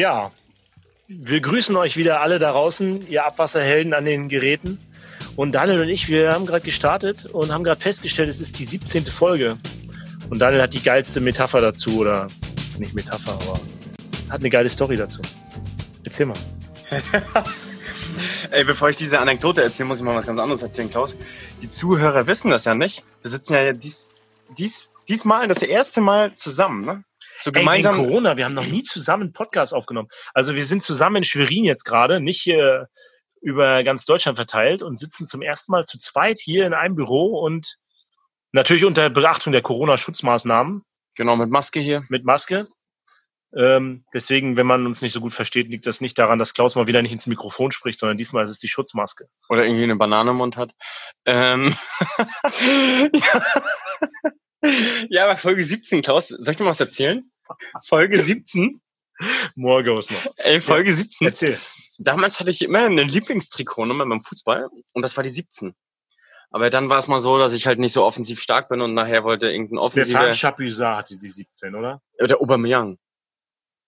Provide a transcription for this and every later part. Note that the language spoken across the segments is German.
Ja, wir grüßen euch wieder alle da draußen, ihr Abwasserhelden an den Geräten. Und Daniel und ich, wir haben gerade gestartet und haben gerade festgestellt, es ist die 17. Folge. Und Daniel hat die geilste Metapher dazu, oder nicht Metapher, aber hat eine geile Story dazu. Erzähl mal. Ey, bevor ich diese Anekdote erzähle, muss ich mal was ganz anderes erzählen, Klaus. Die Zuhörer wissen das ja nicht. Wir sitzen ja dies, dies, diesmal das erste Mal zusammen, ne? So gemeinsam. Ey, Corona, wir haben noch nie zusammen einen Podcast aufgenommen. Also wir sind zusammen in Schwerin jetzt gerade, nicht hier über ganz Deutschland verteilt und sitzen zum ersten Mal zu zweit hier in einem Büro und natürlich unter Beachtung der Corona-Schutzmaßnahmen. Genau, mit Maske hier. Mit Maske. Ähm, deswegen, wenn man uns nicht so gut versteht, liegt das nicht daran, dass Klaus mal wieder nicht ins Mikrofon spricht, sondern diesmal ist es die Schutzmaske. Oder irgendwie eine Banane im Mund hat. Ähm ja. Ja, aber Folge 17, Klaus, soll ich dir mal was erzählen? Folge 17. Morgos noch. Ey, Folge ja, 17. Erzähl. Damals hatte ich immer eine Lieblingstrikotnummer beim Fußball und das war die 17. Aber dann war es mal so, dass ich halt nicht so offensiv stark bin und nachher wollte irgendein offensiver... Stefan Chapuisat hatte die 17, oder? Der Aubameyang.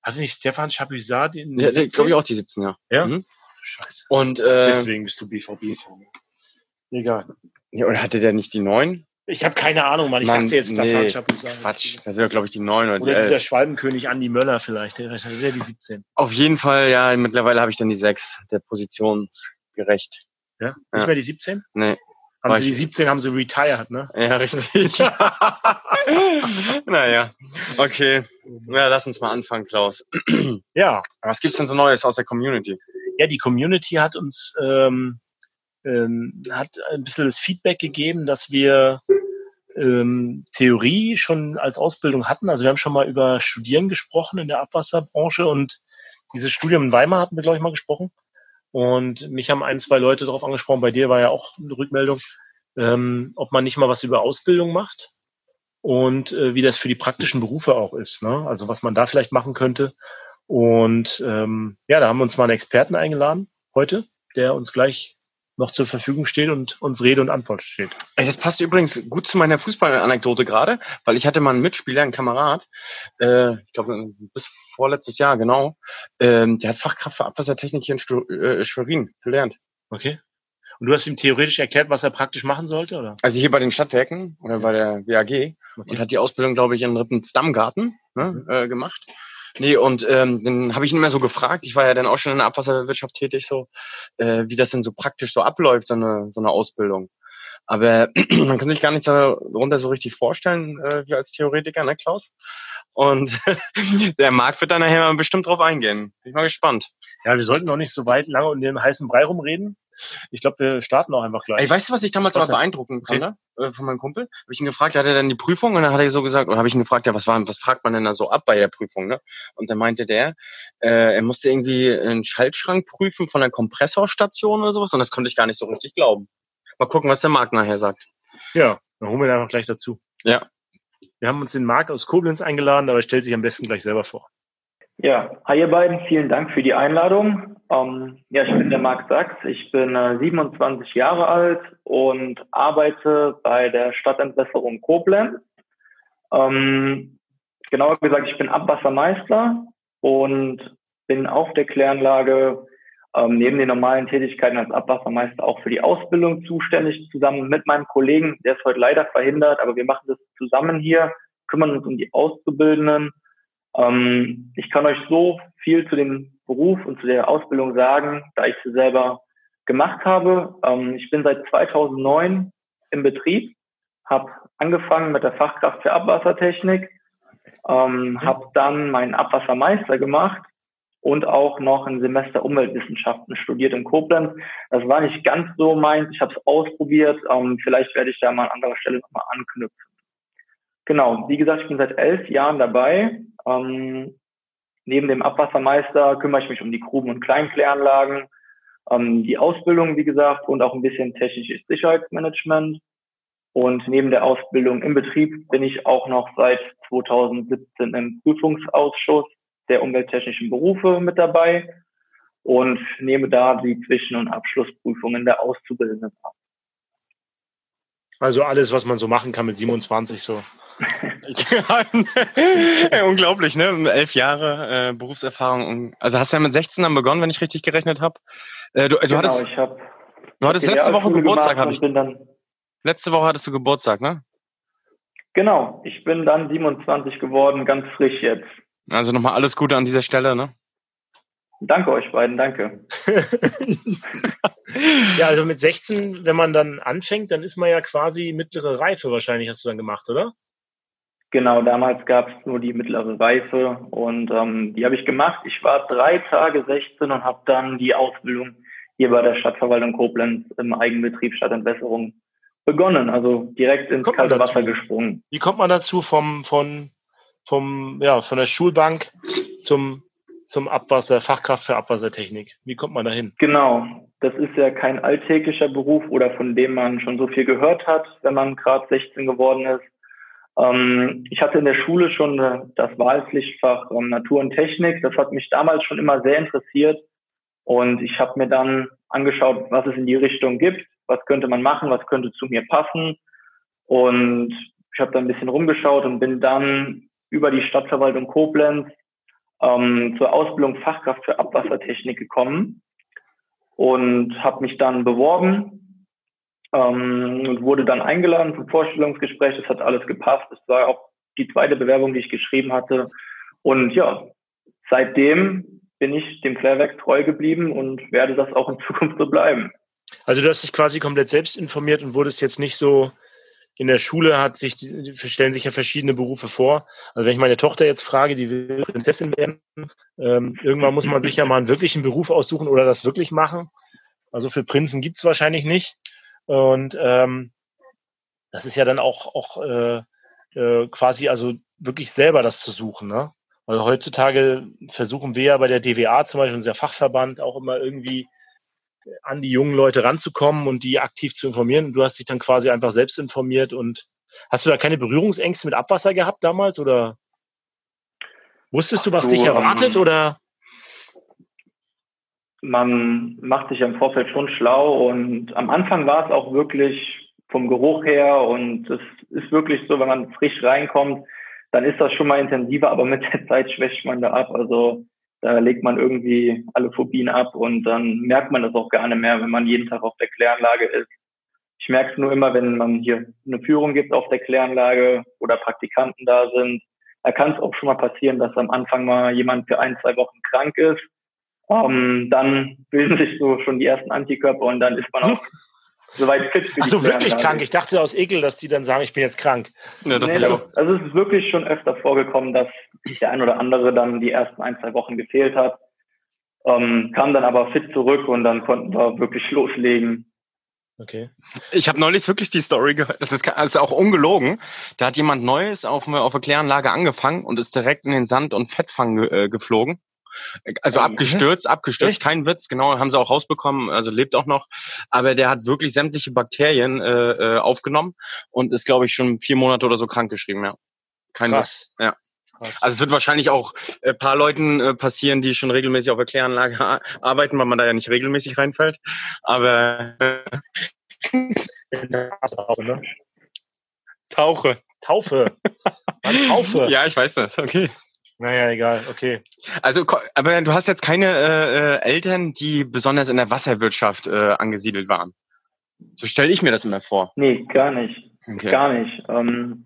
Hatte nicht Stefan Chapuisat den Ja, glaube ich auch die 17, ja. Ja? Mhm. Scheiße. Und, äh, Deswegen bist du BVB-Fan. Egal. Ja, oder hatte der nicht die 9? Ich habe keine Ahnung, Mann. Ich Mann, dachte jetzt nee, Chapuisat. Quatsch. Das wäre, glaube ich, die 9 oder, oder die dieser Schwalbenkönig Andi Möller vielleicht. Der wäre die 17. Auf jeden Fall, ja. Mittlerweile habe ich dann die 6. Der positionsgerecht. Ja? Nicht ja. mehr die 17? Nee. Haben sie die 17 haben sie retired, ne? Ja, richtig. naja, okay. Ja, lass uns mal anfangen, Klaus. ja. Was gibt's denn so Neues aus der Community? Ja, die Community hat uns ähm, ähm, hat ein bisschen das Feedback gegeben, dass wir ähm, Theorie schon als Ausbildung hatten. Also wir haben schon mal über Studieren gesprochen in der Abwasserbranche und dieses Studium in Weimar hatten wir, glaube ich, mal gesprochen. Und mich haben ein, zwei Leute darauf angesprochen, bei dir war ja auch eine Rückmeldung, ähm, ob man nicht mal was über Ausbildung macht und äh, wie das für die praktischen Berufe auch ist. Ne? Also was man da vielleicht machen könnte. Und ähm, ja, da haben wir uns mal einen Experten eingeladen heute, der uns gleich noch zur Verfügung steht und uns Rede und Antwort steht. Das passt übrigens gut zu meiner Fußballanekdote gerade, weil ich hatte mal einen Mitspieler, einen Kamerad, äh, ich glaube bis vorletztes Jahr genau, ähm, der hat Fachkraft für Abwassertechnik hier in Stu äh, Schwerin gelernt. Okay. Und du hast ihm theoretisch erklärt, was er praktisch machen sollte, oder? Also hier bei den Stadtwerken oder bei der WAG okay. und hat die Ausbildung, glaube ich, in Rippensdammgarten ne, mhm. äh, gemacht. Nee, und ähm, dann habe ich ihn immer so gefragt, ich war ja dann auch schon in der Abwasserwirtschaft tätig, so, äh, wie das denn so praktisch so abläuft, so eine, so eine Ausbildung. Aber man kann sich gar nichts darunter so richtig vorstellen, äh, wie als Theoretiker, ne, Klaus? Und der Markt wird dann nachher mal bestimmt drauf eingehen. Bin ich mal gespannt. Ja, wir sollten noch nicht so weit lange um den heißen Brei rumreden. Ich glaube, wir starten auch einfach gleich. Ey, weißt du, was ich damals was mal beeindruckend okay. Äh, von meinem Kumpel? Habe ich ihn gefragt, hat er dann die Prüfung und dann hat er so gesagt, oder habe ich ihn gefragt, ja, was war, was fragt man denn da so ab bei der Prüfung, ne? Und dann meinte der, äh, er musste irgendwie einen Schaltschrank prüfen von einer Kompressorstation oder sowas und das konnte ich gar nicht so richtig glauben. Mal gucken, was der Marc nachher sagt. Ja, dann holen wir den einfach gleich dazu. Ja. Wir haben uns den Marc aus Koblenz eingeladen, aber er stellt sich am besten gleich selber vor. Ja, hi ihr beiden, vielen Dank für die Einladung. Ähm, ja, ich bin der Marc Sachs, ich bin äh, 27 Jahre alt und arbeite bei der Stadtentwässerung Koblenz. Ähm, genauer gesagt, ich bin Abwassermeister und bin auf der Kläranlage ähm, neben den normalen Tätigkeiten als Abwassermeister auch für die Ausbildung zuständig, zusammen mit meinem Kollegen, der ist heute leider verhindert, aber wir machen das zusammen hier, kümmern uns um die Auszubildenden ähm, ich kann euch so viel zu dem Beruf und zu der Ausbildung sagen, da ich sie selber gemacht habe. Ähm, ich bin seit 2009 im Betrieb, habe angefangen mit der Fachkraft für Abwassertechnik, ähm, habe dann meinen Abwassermeister gemacht und auch noch ein Semester Umweltwissenschaften studiert in Koblenz. Das war nicht ganz so meins, ich habe es ausprobiert. Ähm, vielleicht werde ich da mal an anderer Stelle nochmal anknüpfen. Genau, wie gesagt, ich bin seit elf Jahren dabei. Ähm, neben dem Abwassermeister kümmere ich mich um die Gruben- und Kleinkläranlagen, ähm, die Ausbildung, wie gesagt, und auch ein bisschen technisches Sicherheitsmanagement. Und neben der Ausbildung im Betrieb bin ich auch noch seit 2017 im Prüfungsausschuss der umwelttechnischen Berufe mit dabei und nehme da die Zwischen- und Abschlussprüfungen der Auszubildenden ab. Also alles, was man so machen kann mit 27 so. ja, unglaublich, ne? Elf Jahre äh, Berufserfahrung. Also hast du ja mit 16 dann begonnen, wenn ich richtig gerechnet habe. Äh, du, du genau, hattest, ich hab, du hattest letzte Woche Geburtstag, habe ich. Dann, letzte Woche hattest du Geburtstag, ne? Genau, ich bin dann 27 geworden, ganz frisch jetzt. Also nochmal alles Gute an dieser Stelle, ne? Danke euch beiden, danke. ja, also mit 16, wenn man dann anfängt, dann ist man ja quasi mittlere Reife wahrscheinlich, hast du dann gemacht, oder? Genau, damals gab es nur die mittlere Reife und ähm, die habe ich gemacht. Ich war drei Tage 16 und habe dann die Ausbildung hier bei der Stadtverwaltung Koblenz im Eigenbetrieb Stadtentwässerung begonnen, also direkt ins kalte Wasser gesprungen. Wie kommt man dazu vom, von, vom, ja, von der Schulbank zum zum Abwasser, Fachkraft für Abwassertechnik? Wie kommt man dahin? Genau, das ist ja kein alltäglicher Beruf oder von dem man schon so viel gehört hat, wenn man gerade 16 geworden ist. Ähm, ich hatte in der Schule schon äh, das Wahlpflichtfach ähm, Natur und Technik. Das hat mich damals schon immer sehr interessiert. Und ich habe mir dann angeschaut, was es in die Richtung gibt, was könnte man machen, was könnte zu mir passen. Und ich habe da ein bisschen rumgeschaut und bin dann über die Stadtverwaltung Koblenz ähm, zur Ausbildung Fachkraft für Abwassertechnik gekommen und habe mich dann beworben ähm, und wurde dann eingeladen zum Vorstellungsgespräch. Das hat alles gepasst. Es war auch die zweite Bewerbung, die ich geschrieben hatte. Und ja, seitdem bin ich dem Flairwerk treu geblieben und werde das auch in Zukunft so bleiben. Also du hast dich quasi komplett selbst informiert und wurdest jetzt nicht so in der Schule hat sich, stellen sich ja verschiedene Berufe vor. Also wenn ich meine Tochter jetzt frage, die will Prinzessin werden, ähm, irgendwann muss man sich ja mal einen wirklichen Beruf aussuchen oder das wirklich machen. Also für Prinzen gibt's wahrscheinlich nicht. Und ähm, das ist ja dann auch, auch äh, äh, quasi also wirklich selber das zu suchen. Ne? Weil heutzutage versuchen wir ja bei der DWA zum Beispiel, unser Fachverband, auch immer irgendwie an die jungen Leute ranzukommen und die aktiv zu informieren. Du hast dich dann quasi einfach selbst informiert und hast du da keine Berührungsängste mit Abwasser gehabt damals oder wusstest du, was so, dich erwartet ähm, oder? Man macht sich im Vorfeld schon schlau und am Anfang war es auch wirklich vom Geruch her und es ist wirklich so, wenn man frisch reinkommt, dann ist das schon mal intensiver, aber mit der Zeit schwächt man da ab. Also da legt man irgendwie alle Phobien ab und dann merkt man das auch nicht mehr, wenn man jeden Tag auf der Kläranlage ist. Ich merke es nur immer, wenn man hier eine Führung gibt auf der Kläranlage oder Praktikanten da sind. Da kann es auch schon mal passieren, dass am Anfang mal jemand für ein, zwei Wochen krank ist. Ähm, dann bilden sich so schon die ersten Antikörper und dann ist man auch soweit fit für Ach wirklich krank? Ich dachte aus Ekel, dass die dann sagen, ich bin jetzt krank. Ja, nee, so. Also es ist wirklich schon öfter vorgekommen, dass der ein oder andere dann die ersten ein, zwei Wochen gefehlt hat. Ähm, kam dann aber fit zurück und dann konnten wir wirklich loslegen. Okay. Ich habe neulich wirklich die Story gehört, das ist, das ist auch ungelogen. Da hat jemand Neues auf, auf der Kläranlage angefangen und ist direkt in den Sand- und Fettfang ge, äh, geflogen. Also ähm, abgestürzt, abgestürzt, echt? kein Witz, genau, haben sie auch rausbekommen, also lebt auch noch. Aber der hat wirklich sämtliche Bakterien äh, äh aufgenommen und ist, glaube ich, schon vier Monate oder so krankgeschrieben, ja. Kein Krass. Witz. Ja. Also es wird wahrscheinlich auch äh, paar Leuten äh, passieren, die schon regelmäßig auf der Kläranlage arbeiten, weil man da ja nicht regelmäßig reinfällt. Aber äh, Tauche. Taufe. Man, Taufe. Ja, ich weiß das. Okay. Naja, egal, okay. Also, aber du hast jetzt keine äh, äh, Eltern, die besonders in der Wasserwirtschaft äh, angesiedelt waren. So stelle ich mir das immer vor. Nee, gar nicht. Okay. Gar nicht. Ähm,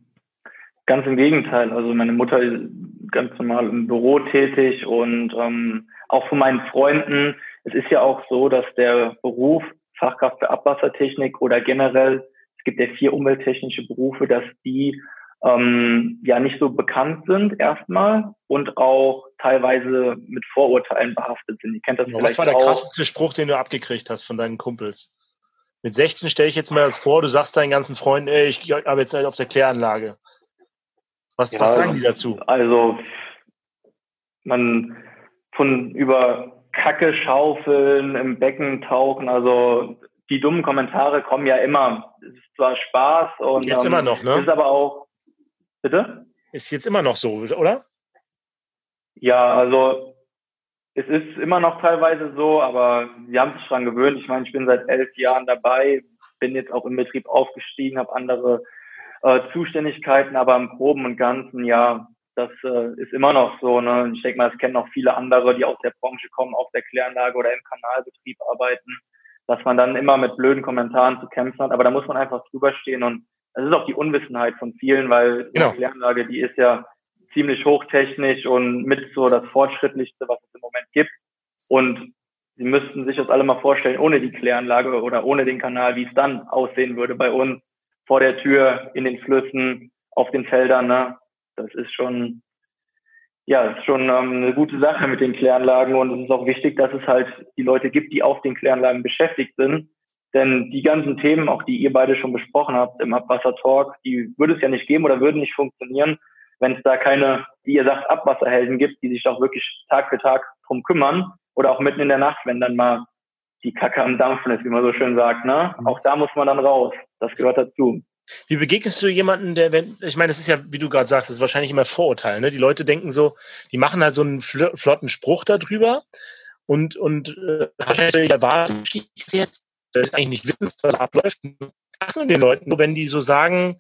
ganz im Gegenteil. Also meine Mutter ist ganz normal im Büro tätig und ähm, auch von meinen Freunden. Es ist ja auch so, dass der Beruf Fachkraft für Abwassertechnik oder generell, es gibt ja vier umwelttechnische Berufe, dass die ähm, ja nicht so bekannt sind erstmal und auch teilweise mit Vorurteilen behaftet sind. Ihr kennt das ja, Was war der auch. krasseste Spruch, den du abgekriegt hast von deinen Kumpels? Mit 16 stelle ich jetzt mal das vor, du sagst deinen ganzen Freunden, ey, ich habe jetzt halt auf der Kläranlage. Was, ja, was sagen die dazu? Also man von über Kacke schaufeln, im Becken tauchen, also die dummen Kommentare kommen ja immer. Es ist zwar Spaß und jetzt ähm, immer noch, ne? Ist aber auch Bitte? Ist jetzt immer noch so, oder? Ja, also es ist immer noch teilweise so, aber wir haben sich daran gewöhnt. Ich meine, ich bin seit elf Jahren dabei, bin jetzt auch im Betrieb aufgestiegen, habe andere äh, Zuständigkeiten, aber im Groben und Ganzen, ja, das äh, ist immer noch so. Ne? Ich denke mal, es kennen auch viele andere, die aus der Branche kommen, auf der Kläranlage oder im Kanalbetrieb arbeiten, dass man dann immer mit blöden Kommentaren zu kämpfen hat. Aber da muss man einfach drüber stehen und es ist auch die Unwissenheit von vielen, weil genau. die Kläranlage, die ist ja ziemlich hochtechnisch und mit so das Fortschrittlichste, was es im Moment gibt. Und Sie müssten sich das alle mal vorstellen, ohne die Kläranlage oder ohne den Kanal, wie es dann aussehen würde bei uns vor der Tür, in den Flüssen, auf den Feldern. Ne? Das ist schon, ja, ist schon ähm, eine gute Sache mit den Kläranlagen und es ist auch wichtig, dass es halt die Leute gibt, die auf den Kläranlagen beschäftigt sind. Denn die ganzen Themen, auch die ihr beide schon besprochen habt im Abwasser-Talk, die würde es ja nicht geben oder würden nicht funktionieren, wenn es da keine, wie ihr sagt, Abwasserhelden gibt, die sich auch wirklich Tag für Tag drum kümmern oder auch mitten in der Nacht, wenn dann mal die Kacke am Dampfen ist, wie man so schön sagt. Ne? Mhm. Auch da muss man dann raus. Das gehört dazu. Wie begegnest du jemanden, der, wenn, ich meine, das ist ja, wie du gerade sagst, das ist wahrscheinlich immer Vorurteil, ne? Die Leute denken so, die machen halt so einen flotten Spruch darüber und, und äh, erwarten, jetzt, das eigentlich nicht wissen, was da abläuft. Du den Leuten, nur wenn die so sagen,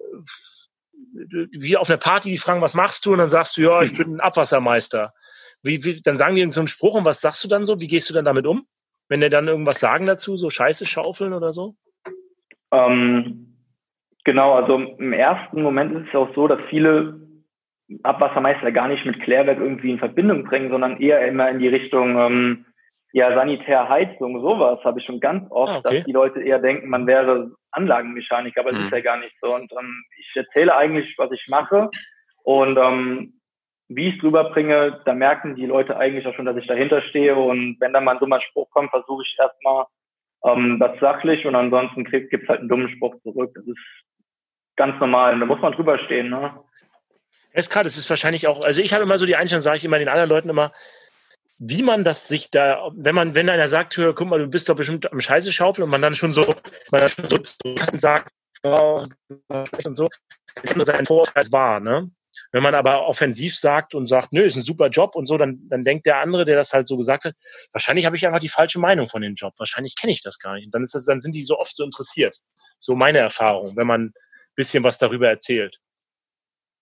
äh, wie auf einer Party, die fragen, was machst du? Und dann sagst du, ja, ich bin ein Abwassermeister. Wie, wie, dann sagen die so einen Spruch und was sagst du dann so? Wie gehst du dann damit um? Wenn die dann irgendwas sagen dazu, so Scheiße schaufeln oder so? Ähm, genau, also im ersten Moment ist es auch so, dass viele Abwassermeister gar nicht mit Klärwerk irgendwie in Verbindung bringen, sondern eher immer in die Richtung ähm, ja, Sanitärheizung, sowas habe ich schon ganz oft, ah, okay. dass die Leute eher denken, man wäre Anlagenmechaniker, aber mhm. das ist ja gar nicht so. Und ähm, ich erzähle eigentlich, was ich mache und ähm, wie ich es drüber bringe, da merken die Leute eigentlich auch schon, dass ich dahinter stehe. Und wenn da mal so ein Spruch kommt, versuche ich erstmal ähm, das sachlich und ansonsten gibt es halt einen dummen Spruch zurück. Das ist ganz normal. Und da muss man drüber stehen. Ne? Es gerade, es ist wahrscheinlich auch, also ich habe immer so die Einstellung, sage ich immer den anderen Leuten immer, wie man das sich da, wenn man, wenn einer sagt, hör, guck mal, du bist doch bestimmt am Scheiße schaufeln und man dann schon so, man dann schon so sagt, oh, und so, dann sein Vorurteil war, ne? Wenn man aber offensiv sagt und sagt, nö, ist ein super Job und so, dann, dann denkt der andere, der das halt so gesagt hat, wahrscheinlich habe ich einfach die falsche Meinung von dem Job. Wahrscheinlich kenne ich das gar nicht. Und dann ist das, dann sind die so oft so interessiert. So meine Erfahrung, wenn man ein bisschen was darüber erzählt.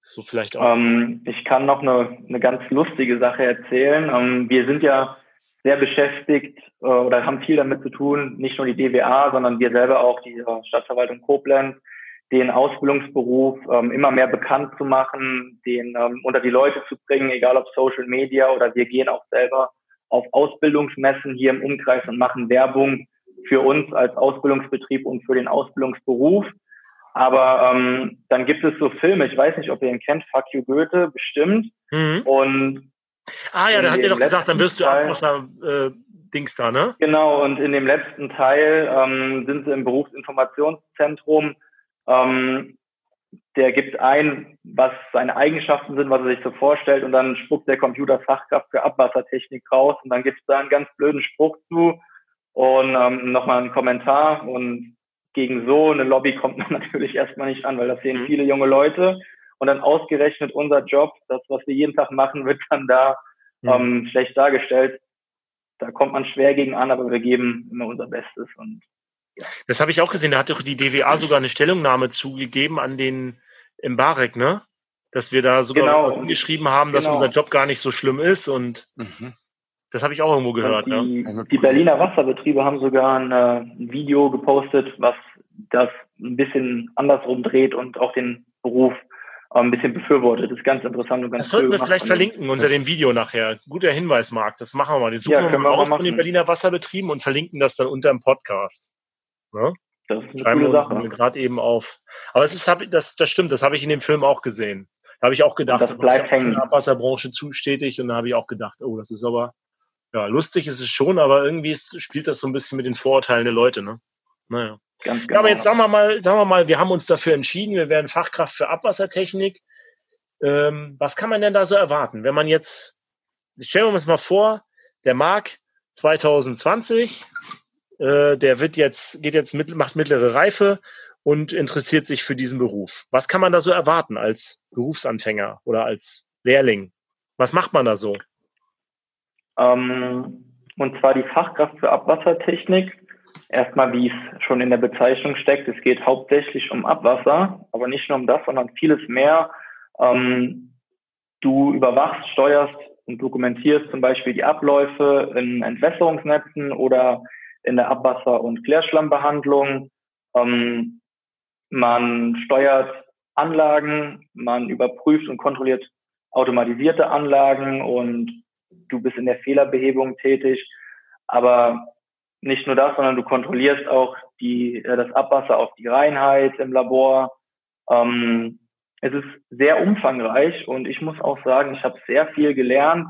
So vielleicht auch. Ähm, ich kann noch eine, eine ganz lustige Sache erzählen. Ähm, wir sind ja sehr beschäftigt äh, oder haben viel damit zu tun, nicht nur die DWA, sondern wir selber auch, die äh, Stadtverwaltung Koblenz, den Ausbildungsberuf ähm, immer mehr bekannt zu machen, den ähm, unter die Leute zu bringen, egal ob Social Media oder wir gehen auch selber auf Ausbildungsmessen hier im Umkreis und machen Werbung für uns als Ausbildungsbetrieb und für den Ausbildungsberuf. Aber ähm, dann gibt es so Filme, ich weiß nicht, ob ihr ihn kennt, Fuck You Goethe, bestimmt. Mhm. Und Ah ja, da hat ihr doch gesagt, dann wirst du Abwasser äh, Dings da, ne? Genau, und in dem letzten Teil ähm, sind sie im Berufsinformationszentrum ähm, der gibt ein, was seine Eigenschaften sind, was er sich so vorstellt, und dann spuckt der Computer Fachkraft für Abwassertechnik raus und dann gibt es da einen ganz blöden Spruch zu und ähm, nochmal einen Kommentar und gegen so eine Lobby kommt man natürlich erstmal nicht an, weil das sehen mhm. viele junge Leute und dann ausgerechnet unser Job, das, was wir jeden Tag machen, wird dann da mhm. ähm, schlecht dargestellt. Da kommt man schwer gegen an, aber wir geben immer unser Bestes und das habe ich auch gesehen. Da hat doch die DWA sogar eine Stellungnahme zugegeben an den Mbarek, ne? Dass wir da sogar genau. geschrieben haben, dass genau. unser Job gar nicht so schlimm ist und mhm. Das habe ich auch irgendwo gehört. Die, ja. die, Berliner Wasserbetriebe haben sogar ein, äh, Video gepostet, was das ein bisschen andersrum dreht und auch den Beruf äh, ein bisschen befürwortet. Das ist ganz interessant und ganz Das sollten wir vielleicht verlinken unter dem Video nachher. Guter Hinweis, Marc. Das machen wir mal. Die suchen ja, wir mal raus von den Berliner Wasserbetrieben und verlinken das dann unter dem Podcast. Ne? Das ist eine Schreiben coole Sache. gerade eben auf. Aber es ist, das, das stimmt, das habe ich in dem Film auch gesehen. Da habe ich auch gedacht, das bleibt hängen. Abwasserbranche zustetig und da habe ich auch gedacht, oh, das ist aber, ja, lustig ist es schon, aber irgendwie ist, spielt das so ein bisschen mit den Vorurteilen der Leute, ne? Naja. Ganz genau. Ja, aber jetzt sagen wir mal, sagen wir mal, wir haben uns dafür entschieden, wir werden Fachkraft für Abwassertechnik. Ähm, was kann man denn da so erwarten? Wenn man jetzt, stellen wir uns mal vor, der Marc 2020 äh, der wird jetzt, geht jetzt mit, macht mittlere Reife und interessiert sich für diesen Beruf. Was kann man da so erwarten als Berufsanfänger oder als Lehrling? Was macht man da so? Ähm, und zwar die Fachkraft für Abwassertechnik Erstmal, wie es schon in der Bezeichnung steckt, es geht hauptsächlich um Abwasser, aber nicht nur um das, sondern vieles mehr. Ähm, du überwachst, steuerst und dokumentierst zum Beispiel die Abläufe in Entwässerungsnetzen oder in der Abwasser- und Klärschlammbehandlung. Ähm, man steuert Anlagen, man überprüft und kontrolliert automatisierte Anlagen und du bist in der Fehlerbehebung tätig. Aber nicht nur das, sondern du kontrollierst auch die, äh, das Abwasser auf die Reinheit im Labor. Ähm, es ist sehr umfangreich und ich muss auch sagen, ich habe sehr viel gelernt,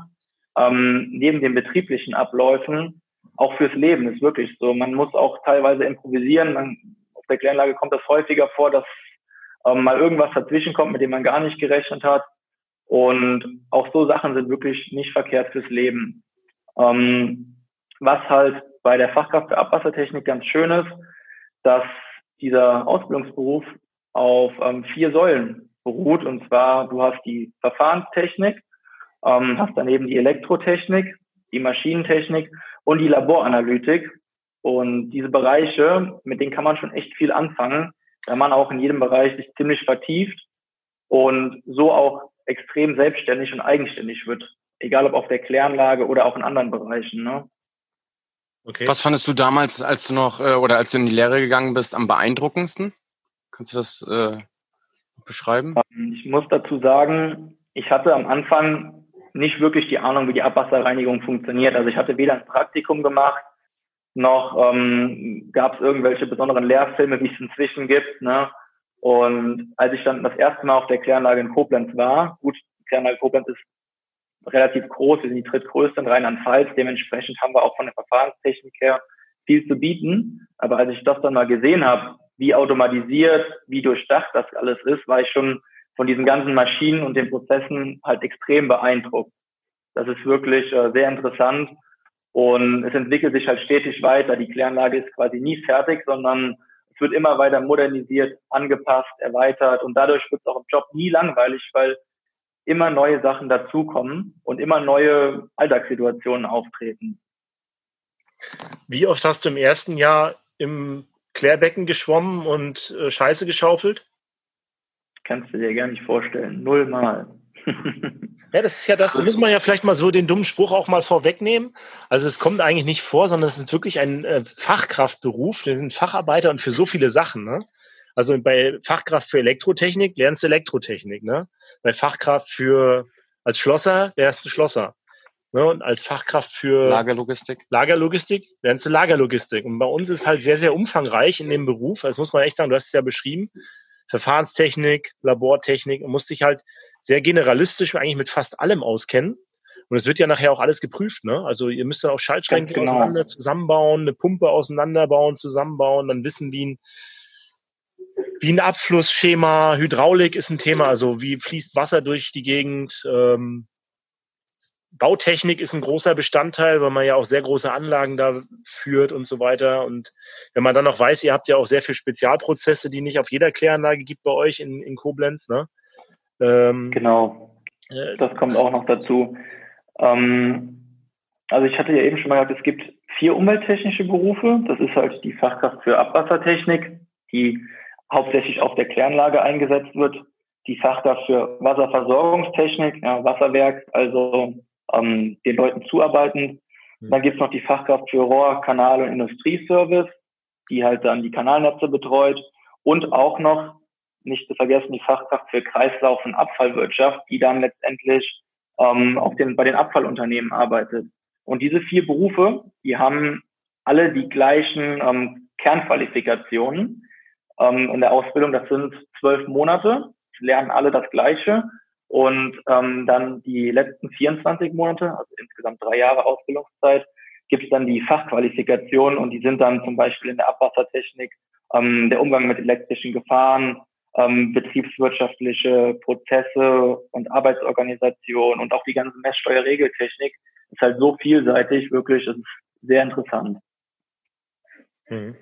ähm, neben den betrieblichen Abläufen, auch fürs Leben ist wirklich so. Man muss auch teilweise improvisieren. Man, auf der Kläranlage kommt das häufiger vor, dass ähm, mal irgendwas dazwischen kommt, mit dem man gar nicht gerechnet hat. Und auch so Sachen sind wirklich nicht verkehrt fürs Leben. Ähm, was halt bei der Fachkraft für Abwassertechnik ganz schön ist, dass dieser Ausbildungsberuf auf ähm, vier Säulen beruht. Und zwar, du hast die Verfahrenstechnik, ähm, hast daneben die Elektrotechnik, die Maschinentechnik und die Laboranalytik. Und diese Bereiche, mit denen kann man schon echt viel anfangen, da man auch in jedem Bereich sich ziemlich vertieft und so auch extrem selbstständig und eigenständig wird. Egal ob auf der Kläranlage oder auch in anderen Bereichen. Ne? Okay. Was fandest du damals, als du noch äh, oder als du in die Lehre gegangen bist, am beeindruckendsten? Kannst du das äh, beschreiben? Ähm, ich muss dazu sagen, ich hatte am Anfang nicht wirklich die Ahnung, wie die Abwasserreinigung funktioniert. Also ich hatte weder ein Praktikum gemacht, noch ähm, gab es irgendwelche besonderen Lehrfilme, wie es inzwischen gibt. Ne? Und als ich dann das erste Mal auf der Kläranlage in Koblenz war, gut, die Kläranlage Koblenz ist relativ groß, wir sind die drittgrößte in Rheinland-Pfalz, dementsprechend haben wir auch von der Verfahrenstechnik her viel zu bieten. Aber als ich das dann mal gesehen habe, wie automatisiert, wie durchdacht das alles ist, war ich schon von diesen ganzen Maschinen und den Prozessen halt extrem beeindruckt. Das ist wirklich äh, sehr interessant und es entwickelt sich halt stetig weiter. Die Kläranlage ist quasi nie fertig, sondern es wird immer weiter modernisiert, angepasst, erweitert und dadurch wird es auch im Job nie langweilig, weil immer neue Sachen dazukommen und immer neue Alltagssituationen auftreten. Wie oft hast du im ersten Jahr im Klärbecken geschwommen und äh, Scheiße geschaufelt? Kannst du dir gar nicht vorstellen. Null Mal. ja, das ist ja das, da muss man ja vielleicht mal so den dummen Spruch auch mal vorwegnehmen. Also es kommt eigentlich nicht vor, sondern es ist wirklich ein äh, Fachkraftberuf. Wir sind Facharbeiter und für so viele Sachen. Ne? Also bei Fachkraft für Elektrotechnik lernst du Elektrotechnik. Ne? Bei Fachkraft für als Schlosser lernst du Schlosser. Ne? Und als Fachkraft für Lagerlogistik. Lagerlogistik lernst du Lagerlogistik. Und bei uns ist halt sehr, sehr umfangreich in dem Beruf. Das muss man echt sagen, du hast es ja beschrieben. Verfahrenstechnik, Labortechnik und musst dich halt sehr generalistisch eigentlich mit fast allem auskennen. Und es wird ja nachher auch alles geprüft, ne? Also ihr müsst dann auch Schaltschränke genau. auseinander zusammenbauen, eine Pumpe auseinanderbauen, zusammenbauen, dann wissen, wie ein, wie ein Abflussschema, Hydraulik ist ein Thema, also wie fließt Wasser durch die Gegend, ähm, Bautechnik ist ein großer Bestandteil, weil man ja auch sehr große Anlagen da führt und so weiter. Und wenn man dann noch weiß, ihr habt ja auch sehr viele Spezialprozesse, die nicht auf jeder Kläranlage gibt bei euch in, in Koblenz, ne? Ähm, genau. Äh, das kommt auch noch dazu. Ähm, also ich hatte ja eben schon mal gesagt, es gibt vier umwelttechnische Berufe. Das ist halt die Fachkraft für Abwassertechnik, die hauptsächlich auf der Kläranlage eingesetzt wird. Die Fachkraft für Wasserversorgungstechnik, ja, Wasserwerk, also ähm, den Leuten zuarbeiten. Mhm. Dann gibt's noch die Fachkraft für Rohr, Kanal und Industrieservice, die halt dann die Kanalnetze betreut. Und auch noch, nicht zu vergessen, die Fachkraft für Kreislauf und Abfallwirtschaft, die dann letztendlich ähm, auf den, bei den Abfallunternehmen arbeitet. Und diese vier Berufe, die haben alle die gleichen ähm, Kernqualifikationen ähm, in der Ausbildung. Das sind zwölf Monate, lernen alle das Gleiche und ähm, dann die letzten 24 Monate, also insgesamt drei Jahre Ausbildungszeit, gibt es dann die Fachqualifikation und die sind dann zum Beispiel in der Abwassertechnik, ähm, der Umgang mit elektrischen Gefahren, ähm, betriebswirtschaftliche Prozesse und Arbeitsorganisation und auch die ganze Messsteuerregeltechnik ist halt so vielseitig, wirklich, das ist sehr interessant. Mhm.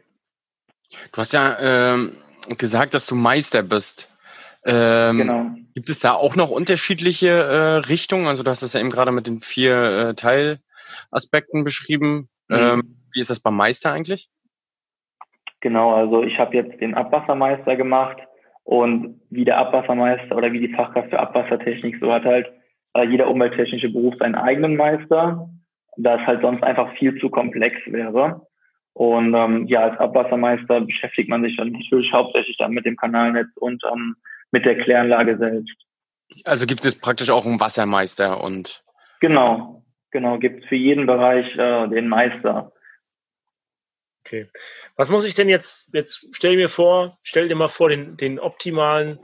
Du hast ja ähm, gesagt, dass du Meister bist. Ähm, genau. Gibt es da auch noch unterschiedliche äh, Richtungen? Also du hast es ja eben gerade mit den vier äh, Teilaspekten beschrieben. Mhm. Ähm, wie ist das beim Meister eigentlich? Genau, also ich habe jetzt den Abwassermeister gemacht und wie der Abwassermeister oder wie die Fachkraft für Abwassertechnik, so hat halt äh, jeder umwelttechnische Beruf seinen eigenen Meister, da es halt sonst einfach viel zu komplex wäre. Und ähm, ja, als Abwassermeister beschäftigt man sich dann natürlich hauptsächlich dann mit dem Kanalnetz und ähm, mit der Kläranlage selbst. Also gibt es praktisch auch einen Wassermeister und genau, genau gibt es für jeden Bereich äh, den Meister. Okay. Was muss ich denn jetzt, jetzt stell mir vor, stell dir mal vor, den, den optimalen,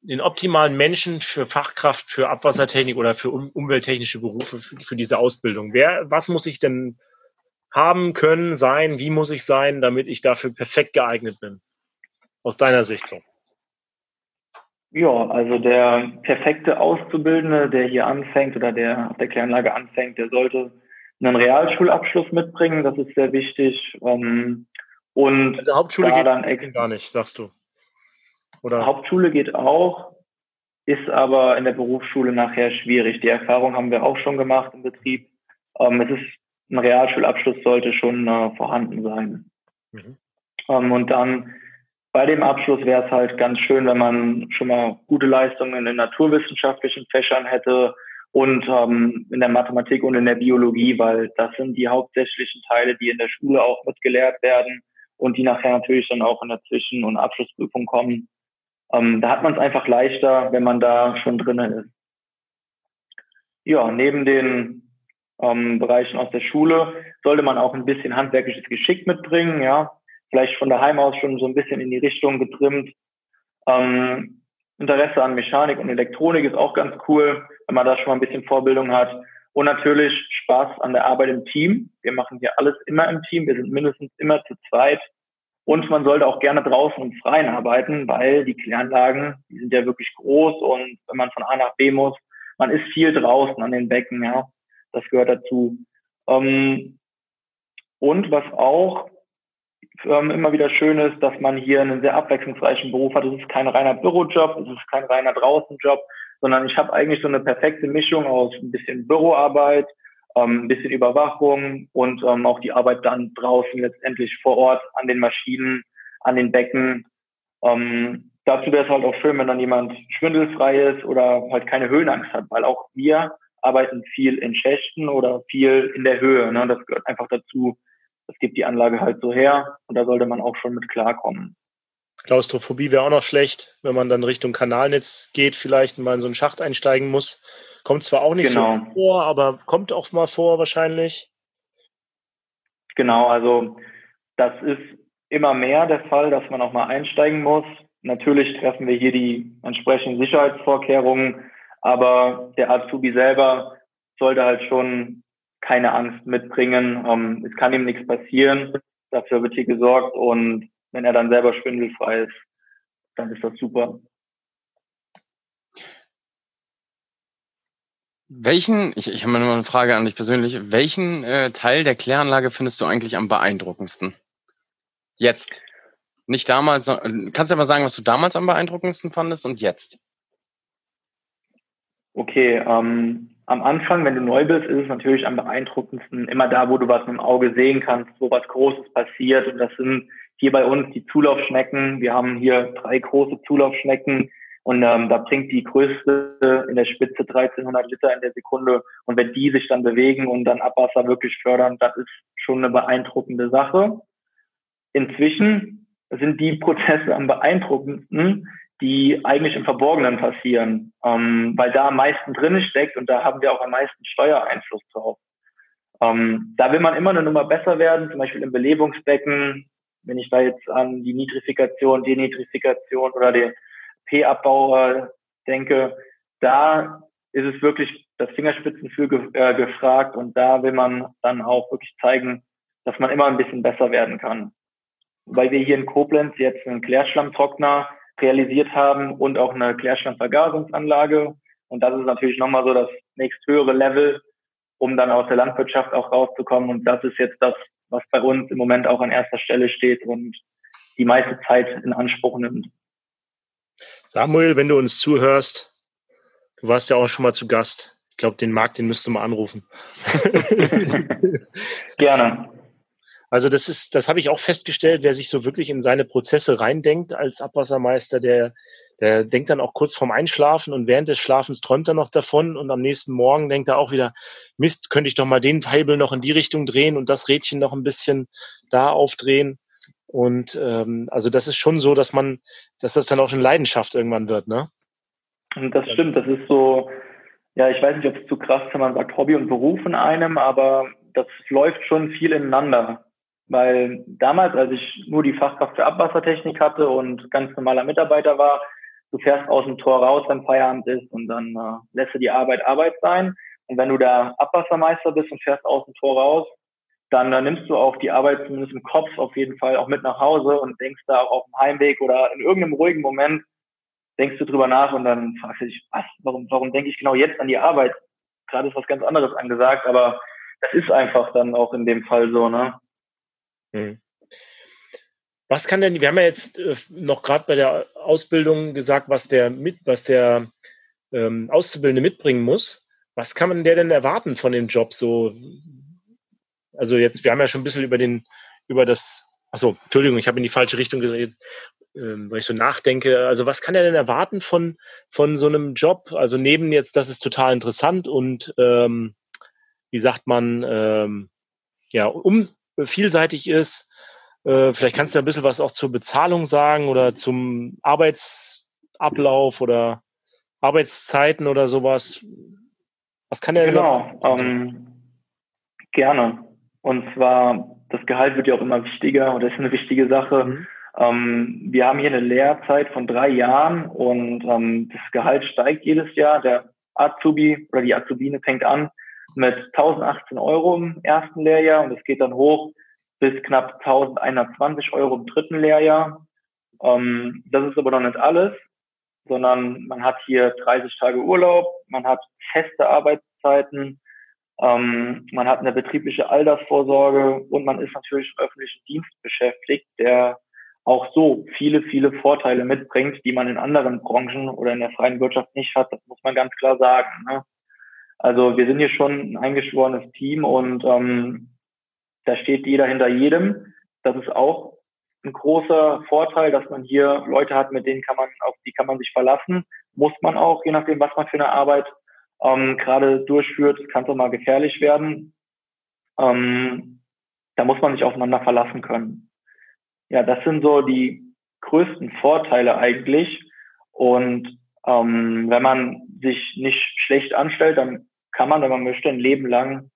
den optimalen Menschen für Fachkraft, für Abwassertechnik oder für um, umwelttechnische Berufe, für, für, diese Ausbildung. Wer, was muss ich denn haben, können, sein? Wie muss ich sein, damit ich dafür perfekt geeignet bin? Aus deiner Sicht so. Ja, also der perfekte Auszubildende, der hier anfängt oder der auf der Kläranlage anfängt, der sollte einen Realschulabschluss mitbringen, das ist sehr wichtig. Ähm, und also Hauptschule geht dann gar nicht, sagst du. Oder? Hauptschule geht auch, ist aber in der Berufsschule nachher schwierig. Die Erfahrung haben wir auch schon gemacht im Betrieb. Ähm, es ist ein Realschulabschluss sollte schon äh, vorhanden sein. Mhm. Ähm, und dann bei dem Abschluss wäre es halt ganz schön, wenn man schon mal gute Leistungen in naturwissenschaftlichen Fächern hätte, und ähm, in der Mathematik und in der Biologie, weil das sind die hauptsächlichen Teile, die in der Schule auch mitgelehrt werden und die nachher natürlich dann auch in der Zwischen- und Abschlussprüfung kommen. Ähm, da hat man es einfach leichter, wenn man da schon drinnen ist. Ja, neben den ähm, Bereichen aus der Schule sollte man auch ein bisschen handwerkliches Geschick mitbringen, ja, vielleicht von daheim aus schon so ein bisschen in die Richtung getrimmt. Ähm, Interesse an Mechanik und Elektronik ist auch ganz cool, wenn man da schon mal ein bisschen Vorbildung hat. Und natürlich Spaß an der Arbeit im Team. Wir machen hier alles immer im Team. Wir sind mindestens immer zu zweit. Und man sollte auch gerne draußen im Freien arbeiten, weil die Kläranlagen, die sind ja wirklich groß und wenn man von A nach B muss, man ist viel draußen an den Becken, ja. Das gehört dazu. Ähm, und was auch ähm, immer wieder schön ist, dass man hier einen sehr abwechslungsreichen Beruf hat. Es ist kein reiner Bürojob, es ist kein reiner Draußenjob, sondern ich habe eigentlich so eine perfekte Mischung aus ein bisschen Büroarbeit, ähm, ein bisschen Überwachung und ähm, auch die Arbeit dann draußen letztendlich vor Ort an den Maschinen, an den Becken. Dazu wäre es halt auch schön, wenn dann jemand schwindelfrei ist oder halt keine Höhenangst hat, weil auch wir arbeiten viel in Schächten oder viel in der Höhe. Ne? Das gehört einfach dazu, das gibt die Anlage halt so her und da sollte man auch schon mit klarkommen. Klaustrophobie wäre auch noch schlecht, wenn man dann Richtung Kanalnetz geht, vielleicht mal in so einen Schacht einsteigen muss. Kommt zwar auch nicht genau. so vor, aber kommt auch mal vor wahrscheinlich. Genau, also das ist immer mehr der Fall, dass man auch mal einsteigen muss. Natürlich treffen wir hier die entsprechenden Sicherheitsvorkehrungen, aber der Azubi selber sollte halt schon keine Angst mitbringen. Ähm, es kann ihm nichts passieren. Dafür wird hier gesorgt und wenn er dann selber schwindelfrei ist, dann ist das super. Welchen, ich, ich habe mal eine Frage an dich persönlich, welchen äh, Teil der Kläranlage findest du eigentlich am beeindruckendsten? Jetzt. Nicht damals, kannst du aber sagen, was du damals am beeindruckendsten fandest und jetzt? Okay, ähm, am Anfang, wenn du neu bist, ist es natürlich am beeindruckendsten immer da, wo du was mit dem Auge sehen kannst, wo was Großes passiert. Und das sind hier bei uns die Zulaufschnecken. Wir haben hier drei große Zulaufschnecken und ähm, da bringt die größte in der Spitze 1300 Liter in der Sekunde. Und wenn die sich dann bewegen und dann Abwasser wirklich fördern, das ist schon eine beeindruckende Sache. Inzwischen sind die Prozesse am beeindruckendsten, die eigentlich im Verborgenen passieren, ähm, weil da am meisten drin steckt und da haben wir auch am meisten Steuereinfluss drauf. Ähm, da will man immer eine Nummer besser werden, zum Beispiel im Belebungsbecken, wenn ich da jetzt an die Nitrifikation, Denitrifikation oder den P-Abbau äh, denke, da ist es wirklich das Fingerspitzengefühl ge äh, gefragt und da will man dann auch wirklich zeigen, dass man immer ein bisschen besser werden kann. Weil wir hier in Koblenz jetzt einen Klärschlammtrockner realisiert haben und auch eine Klärschlammvergasungsanlage. Und das ist natürlich nochmal so das nächsthöhere Level, um dann aus der Landwirtschaft auch rauszukommen. Und das ist jetzt das, was bei uns im Moment auch an erster Stelle steht und die meiste Zeit in Anspruch nimmt. Samuel, wenn du uns zuhörst, du warst ja auch schon mal zu Gast. Ich glaube, den Markt, den müsst du mal anrufen. Gerne. Also das ist, das habe ich auch festgestellt, wer sich so wirklich in seine Prozesse reindenkt als Abwassermeister, der, der denkt dann auch kurz vorm Einschlafen und während des Schlafens träumt er noch davon und am nächsten Morgen denkt er auch wieder, Mist, könnte ich doch mal den Hebel noch in die Richtung drehen und das Rädchen noch ein bisschen da aufdrehen. Und ähm, also das ist schon so, dass man, dass das dann auch schon Leidenschaft irgendwann wird, ne? Und das stimmt, das ist so, ja, ich weiß nicht, ob es zu krass, wenn man sagt Hobby und Beruf in einem, aber das läuft schon viel ineinander. Weil damals, als ich nur die Fachkraft für Abwassertechnik hatte und ganz normaler Mitarbeiter war, du fährst aus dem Tor raus, wenn Feierabend ist und dann äh, lässt du die Arbeit Arbeit sein. Und wenn du da Abwassermeister bist und fährst aus dem Tor raus, dann, dann nimmst du auch die Arbeit zumindest im Kopf auf jeden Fall auch mit nach Hause und denkst da auch auf dem Heimweg oder in irgendeinem ruhigen Moment denkst du drüber nach und dann fragst du dich, was, warum, warum denke ich genau jetzt an die Arbeit? Gerade ist was ganz anderes angesagt, aber das ist einfach dann auch in dem Fall so, ne? Hm. Was kann denn, wir haben ja jetzt äh, noch gerade bei der Ausbildung gesagt, was der mit, was der ähm, Auszubildende mitbringen muss. Was kann man der denn erwarten von dem Job? So, also jetzt, wir haben ja schon ein bisschen über den, über das, achso, Entschuldigung, ich habe in die falsche Richtung geredet, ähm, weil ich so nachdenke. Also was kann er denn erwarten von, von so einem Job? Also neben jetzt, das ist total interessant und ähm, wie sagt man, ähm, ja, um vielseitig ist. Äh, vielleicht kannst du ein bisschen was auch zur Bezahlung sagen oder zum Arbeitsablauf oder Arbeitszeiten oder sowas. Was kann der Genau, ähm, gerne. Und zwar, das Gehalt wird ja auch immer wichtiger und das ist eine wichtige Sache. Mhm. Ähm, wir haben hier eine Lehrzeit von drei Jahren und ähm, das Gehalt steigt jedes Jahr. Der Azubi oder die Azubine fängt an mit 1018 Euro im ersten Lehrjahr und es geht dann hoch bis knapp 1120 Euro im dritten Lehrjahr. Ähm, das ist aber noch nicht alles, sondern man hat hier 30 Tage Urlaub, man hat feste Arbeitszeiten, ähm, man hat eine betriebliche Altersvorsorge und man ist natürlich im öffentlichen Dienst beschäftigt, der auch so viele, viele Vorteile mitbringt, die man in anderen Branchen oder in der freien Wirtschaft nicht hat. Das muss man ganz klar sagen. Ne? Also wir sind hier schon ein eingeschworenes Team und ähm, da steht jeder hinter jedem. Das ist auch ein großer Vorteil, dass man hier Leute hat, mit denen kann man, auf die kann man sich verlassen. Muss man auch, je nachdem, was man für eine Arbeit ähm, gerade durchführt, kann es auch mal gefährlich werden. Ähm, da muss man sich aufeinander verlassen können. Ja, das sind so die größten Vorteile eigentlich. Und ähm, wenn man sich nicht schlecht anstellt, dann kann man, wenn man möchte, ein Leben lang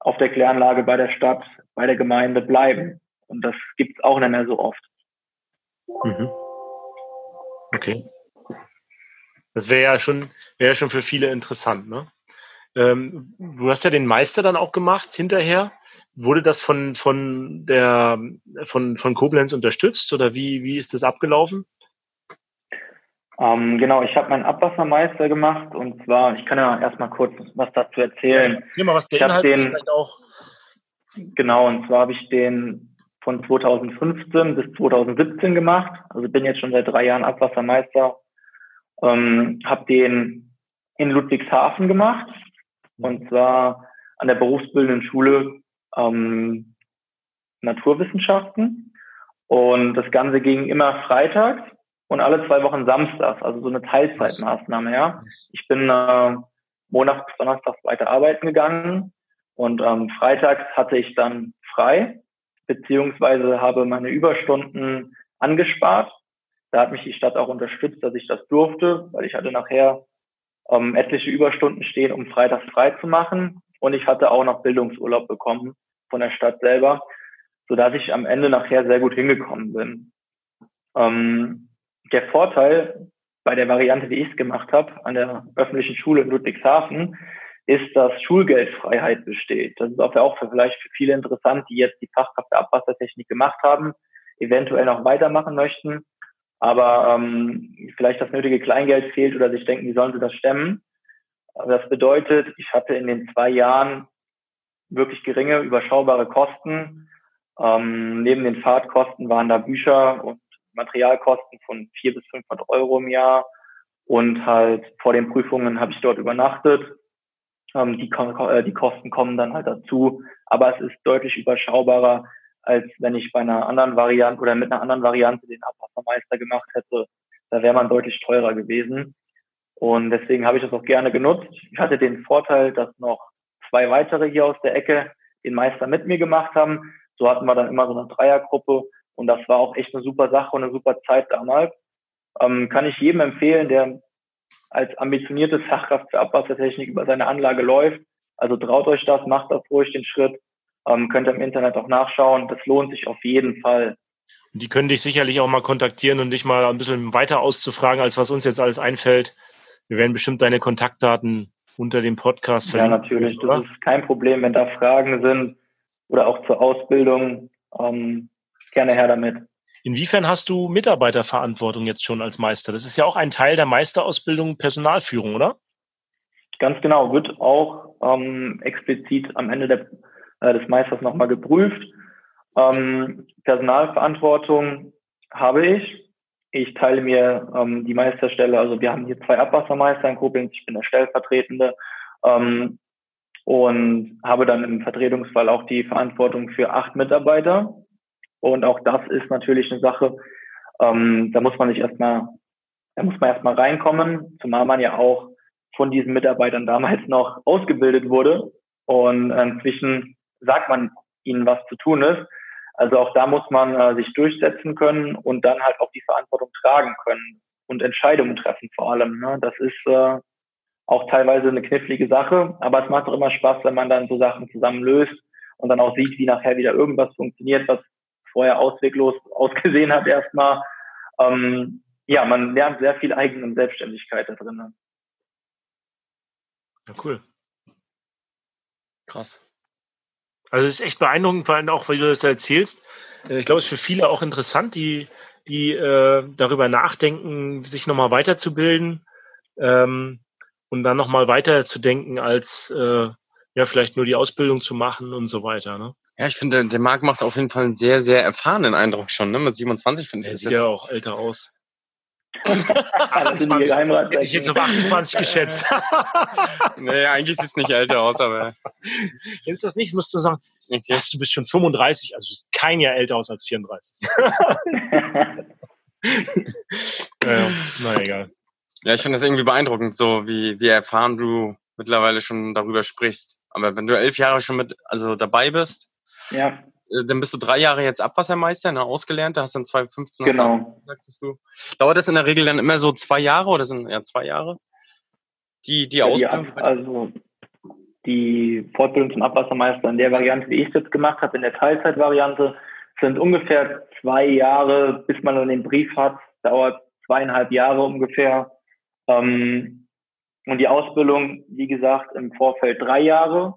auf der Kläranlage bei der Stadt, bei der Gemeinde bleiben. Und das gibt es auch nicht mehr so oft. Mhm. Okay. Das wäre ja schon, wäre schon für viele interessant, ne? Ähm, du hast ja den Meister dann auch gemacht hinterher. Wurde das von, von der, von, von Koblenz unterstützt oder wie, wie ist das abgelaufen? Ähm, genau, ich habe meinen Abwassermeister gemacht und zwar, ich kann ja erstmal kurz was dazu erzählen. Erzähl mal, was der Inhalt den, vielleicht auch. Genau, und zwar habe ich den von 2015 bis 2017 gemacht. Also bin jetzt schon seit drei Jahren Abwassermeister. Ähm, habe den in Ludwigshafen gemacht und zwar an der berufsbildenden Schule ähm, Naturwissenschaften. Und das Ganze ging immer freitags und alle zwei Wochen samstags, also so eine Teilzeitmaßnahme, ja. Ich bin äh, Montag bis Donnerstag weiter arbeiten gegangen und ähm, freitags hatte ich dann frei, beziehungsweise habe meine Überstunden angespart. Da hat mich die Stadt auch unterstützt, dass ich das durfte, weil ich hatte nachher ähm, etliche Überstunden stehen, um freitags frei zu machen. Und ich hatte auch noch Bildungsurlaub bekommen von der Stadt selber, sodass ich am Ende nachher sehr gut hingekommen bin. Ähm, der Vorteil bei der Variante, wie ich es gemacht habe, an der öffentlichen Schule in Ludwigshafen, ist, dass Schulgeldfreiheit besteht. Das ist auch für vielleicht für viele interessant, die jetzt die Fachkraft der Abwassertechnik gemacht haben, eventuell noch weitermachen möchten, aber ähm, vielleicht das nötige Kleingeld fehlt oder sich denken, wie sollen sie das stemmen. Das bedeutet, ich hatte in den zwei Jahren wirklich geringe, überschaubare Kosten. Ähm, neben den Fahrtkosten waren da Bücher und Materialkosten von 400 bis 500 Euro im Jahr. Und halt vor den Prüfungen habe ich dort übernachtet. Ähm, die, äh, die Kosten kommen dann halt dazu. Aber es ist deutlich überschaubarer als wenn ich bei einer anderen Variante oder mit einer anderen Variante den Abwassermeister gemacht hätte. Da wäre man deutlich teurer gewesen. Und deswegen habe ich das auch gerne genutzt. Ich hatte den Vorteil, dass noch zwei weitere hier aus der Ecke den Meister mit mir gemacht haben. So hatten wir dann immer so eine Dreiergruppe und das war auch echt eine super Sache und eine super Zeit damals. Ähm, kann ich jedem empfehlen, der als ambitionierte Fachkraft für Abwassertechnik über seine Anlage läuft. Also traut euch das, macht das ruhig den Schritt. Ähm, könnt ihr im Internet auch nachschauen. Das lohnt sich auf jeden Fall. Die können dich sicherlich auch mal kontaktieren und dich mal ein bisschen weiter auszufragen, als was uns jetzt alles einfällt. Wir werden bestimmt deine Kontaktdaten unter dem Podcast verlinken. Ja, natürlich. Das ist kein Problem, wenn da Fragen sind oder auch zur Ausbildung. Ähm, gerne her damit. Inwiefern hast du Mitarbeiterverantwortung jetzt schon als Meister? Das ist ja auch ein Teil der Meisterausbildung Personalführung, oder? Ganz genau, wird auch ähm, explizit am Ende der, äh, des Meisters nochmal geprüft. Ähm, Personalverantwortung habe ich. Ich teile mir ähm, die Meisterstelle, also wir haben hier zwei Abwassermeister in Koblenz, ich bin der Stellvertretende ähm, und habe dann im Vertretungsfall auch die Verantwortung für acht Mitarbeiter. Und auch das ist natürlich eine Sache, ähm, da muss man sich erstmal, da muss man erstmal reinkommen, zumal man ja auch von diesen Mitarbeitern damals noch ausgebildet wurde. Und inzwischen sagt man ihnen, was zu tun ist. Also auch da muss man äh, sich durchsetzen können und dann halt auch die Verantwortung tragen können und Entscheidungen treffen vor allem. Ne? Das ist äh, auch teilweise eine knifflige Sache, aber es macht auch immer Spaß, wenn man dann so Sachen zusammen löst und dann auch sieht, wie nachher wieder irgendwas funktioniert, was vorher ausweglos ausgesehen hat erstmal. Ähm, ja, man lernt sehr viel eigene Selbstständigkeit da drin. Ja, cool. Krass. Also es ist echt beeindruckend, vor allem auch, weil du das erzählst. Äh, ich glaube, es ist für viele auch interessant, die, die äh, darüber nachdenken, sich nochmal weiterzubilden ähm, und dann nochmal weiterzudenken, als äh, ja vielleicht nur die Ausbildung zu machen und so weiter. Ne? Ja, ich finde, der Marc macht auf jeden Fall einen sehr, sehr erfahrenen Eindruck schon. Ne? Mit 27 finde ich. Er sieht ja auch älter aus. 28, hätte ich jetzt auf 28 geschätzt. nee, eigentlich sieht es nicht älter aus, aber. Kennst du das nicht? Musst du sagen, okay. du bist schon 35, also du bist kein Jahr älter aus als 34. naja, na egal. Ja, ich finde das irgendwie beeindruckend, so wie, wie erfahren du mittlerweile schon darüber sprichst. Aber wenn du elf Jahre schon mit, also dabei bist, ja. Äh, dann bist du drei Jahre jetzt Abwassermeister, ne, ausgelernt, da hast dann 2015 genau. sagtest du. Dauert das in der Regel dann immer so zwei Jahre oder sind ja zwei Jahre? Die, die ja, Ausbildung? Die, also die Fortbildung zum Abwassermeister in der Variante, wie ich es jetzt gemacht habe, in der Teilzeitvariante, sind ungefähr zwei Jahre, bis man dann den Brief hat, dauert zweieinhalb Jahre ungefähr. Ähm, und die Ausbildung, wie gesagt, im Vorfeld drei Jahre.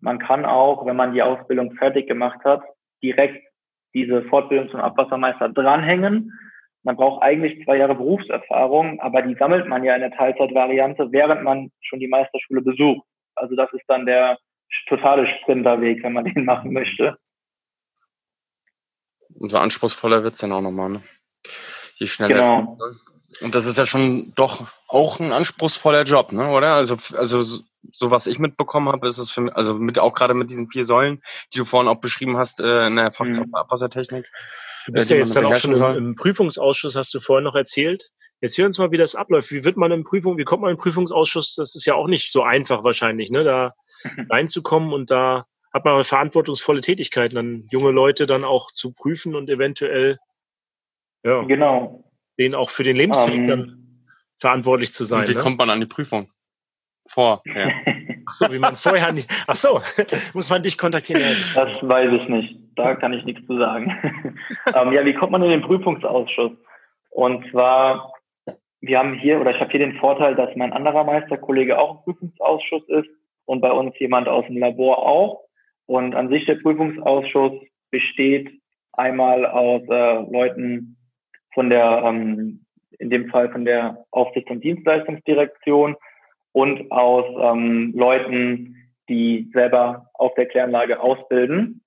Man kann auch, wenn man die Ausbildung fertig gemacht hat, direkt diese Fortbildung zum Abwassermeister dranhängen. Man braucht eigentlich zwei Jahre Berufserfahrung, aber die sammelt man ja in der Teilzeitvariante, während man schon die Meisterschule besucht. Also das ist dann der totale Sprinterweg, wenn man den machen möchte. Umso anspruchsvoller wird's dann auch nochmal, ne? Je schneller genau. es Und das ist ja schon doch auch ein anspruchsvoller Job, ne? Oder? Also, also so was ich mitbekommen habe, ist es für mich, also mit auch gerade mit diesen vier Säulen, die du vorhin auch beschrieben hast, äh, in der mhm. Abwassertechnik. Du bist äh, ja jetzt dann auch schon im, im, Prüfungsausschuss, hast du vorhin noch erzählt. Jetzt hören uns mal, wie das abläuft. Wie wird man im Prüfung, wie kommt man im Prüfungsausschuss? Das ist ja auch nicht so einfach wahrscheinlich, ne, da reinzukommen und da hat man verantwortungsvolle Tätigkeiten, dann junge Leute dann auch zu prüfen und eventuell ja, genau. denen auch für den Lebensweg um, ähm. dann verantwortlich zu sein. Und wie ne? kommt man an die Prüfung? Vor, ja. Ach so, wie man vorher nicht. Ach so, muss man dich kontaktieren? Das weiß ich nicht. Da kann ich nichts zu sagen. ähm, ja, wie kommt man in den Prüfungsausschuss? Und zwar, wir haben hier, oder ich habe hier den Vorteil, dass mein anderer Meisterkollege auch im Prüfungsausschuss ist und bei uns jemand aus dem Labor auch. Und an sich der Prüfungsausschuss besteht einmal aus äh, Leuten von der, ähm, in dem Fall von der Aufsicht- und Dienstleistungsdirektion und aus ähm, Leuten, die selber auf der Kläranlage ausbilden.